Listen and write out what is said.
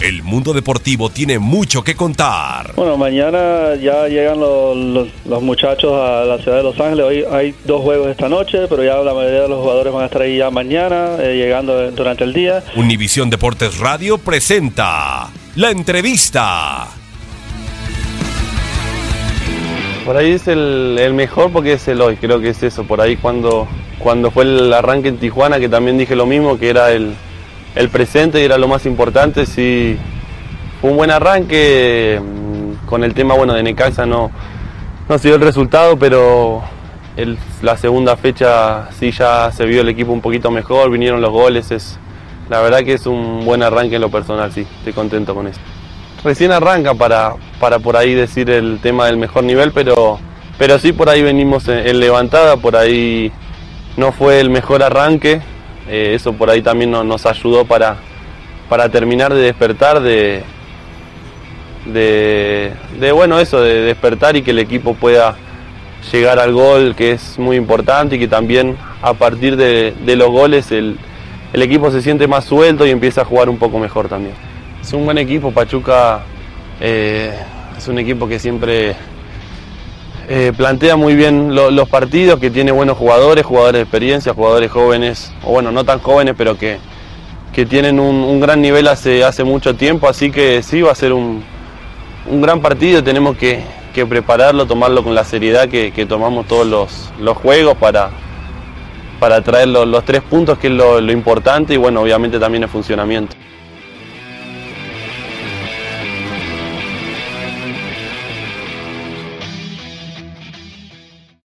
El mundo deportivo tiene mucho que contar. Bueno, mañana ya llegan los, los, muchachos a la ciudad de Los Ángeles. Hoy hay dos juegos esta noche, pero ya la mayoría de los jugadores van a estar ahí ya mañana, eh, llegando durante el día. Univisión Deportes Radio presenta la entrevista. Por ahí es el, el, mejor porque es el hoy, creo que es eso. Por ahí cuando, cuando fue el arranque en Tijuana, que también dije lo mismo, que era el, el presente y era lo más importante. Sí, fue un buen arranque. Mm, con el tema bueno de Necaxa no, no se dio el resultado, pero la segunda fecha sí ya se vio el equipo un poquito mejor, vinieron los goles. Es, la verdad que es un buen arranque en lo personal, sí, estoy contento con eso. Recién arranca para, para por ahí decir el tema del mejor nivel, pero, pero sí por ahí venimos en levantada, por ahí no fue el mejor arranque, eh, eso por ahí también nos, ayudó para, para terminar de despertar, de, de, bueno, eso, de despertar y que el equipo pueda llegar al gol, que es muy importante y que también a partir de, los goles el, equipo se siente más suelto y empieza a jugar un poco mejor también. Es un buen equipo, Pachuca eh, es un equipo que siempre eh, plantea muy bien los partidos, que tiene buenos jugadores, jugadores de experiencia, jugadores jóvenes, o bueno, no tan jóvenes, pero que, que tienen un, gran nivel hace, hace mucho tiempo, así que sí, va a ser un, gran partido, tenemos que, prepararlo, tomarlo con la seriedad que, tomamos todos los, juegos para, para traer los, tres puntos, que es lo, lo importante, y bueno, obviamente también el funcionamiento.